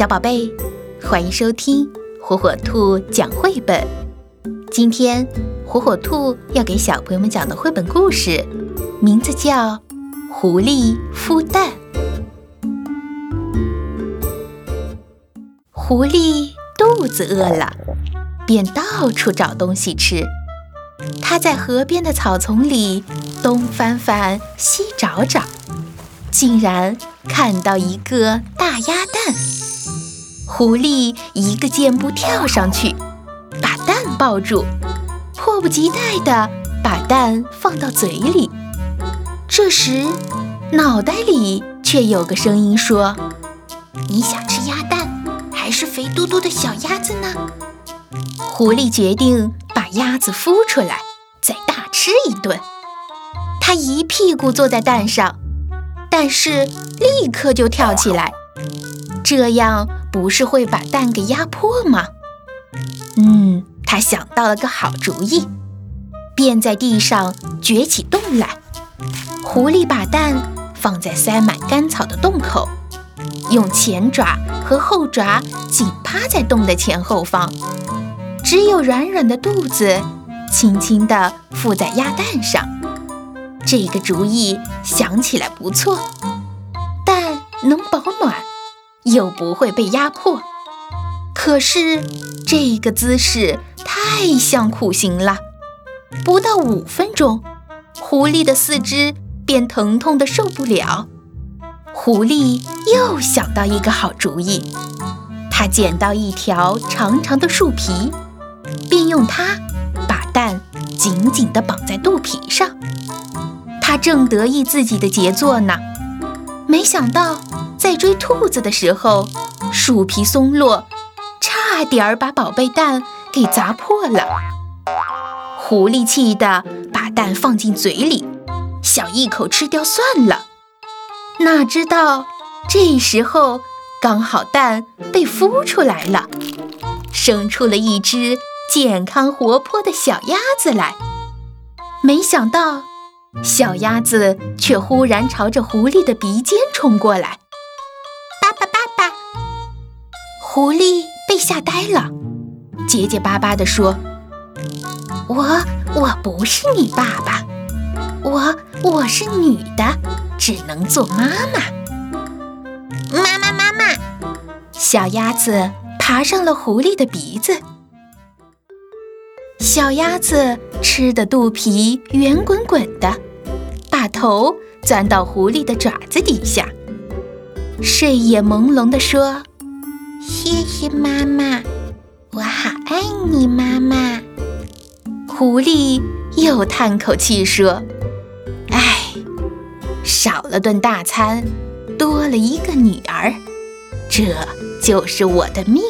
小宝贝，欢迎收听火火兔讲绘本。今天火火兔要给小朋友们讲的绘本故事，名字叫《狐狸孵蛋》。狐狸肚子饿了，便到处找东西吃。它在河边的草丛里东翻翻，西找找。竟然看到一个大鸭蛋，狐狸一个箭步跳上去，把蛋抱住，迫不及待地把蛋放到嘴里。这时，脑袋里却有个声音说：“你想吃鸭蛋，还是肥嘟嘟的小鸭子呢？”狐狸决定把鸭子孵出来，再大吃一顿。它一屁股坐在蛋上。但是立刻就跳起来，这样不是会把蛋给压破吗？嗯，他想到了个好主意，便在地上掘起洞来。狐狸把蛋放在塞满干草的洞口，用前爪和后爪紧趴在洞的前后方，只有软软的肚子轻轻地附在鸭蛋上。这个主意想起来不错，蛋能保，又不会被压迫。可是这个姿势太像苦行了，不到五分钟，狐狸的四肢便疼痛的受不了。狐狸又想到一个好主意，他捡到一条长长的树皮，并用它把蛋紧紧地绑在肚皮上。他正得意自己的杰作呢，没想到在追兔子的时候，树皮松落，差点儿把宝贝蛋给砸破了。狐狸气得把蛋放进嘴里，想一口吃掉算了。哪知道这时候刚好蛋被孵出来了，生出了一只健康活泼的小鸭子来。没想到。小鸭子却忽然朝着狐狸的鼻尖冲过来，狐狸被吓呆了，结结巴巴地说：“我我不是你爸爸，我我是女的，只能做妈妈。”妈妈，妈妈！小鸭子爬上了狐狸的鼻子。小鸭子吃的肚皮圆滚滚的，把头钻到狐狸的爪子底下，睡眼朦胧地说：“谢谢妈妈，我好爱你，妈妈。”狐狸又叹口气说：“唉，少了顿大餐，多了一个女儿，这就是我的命。”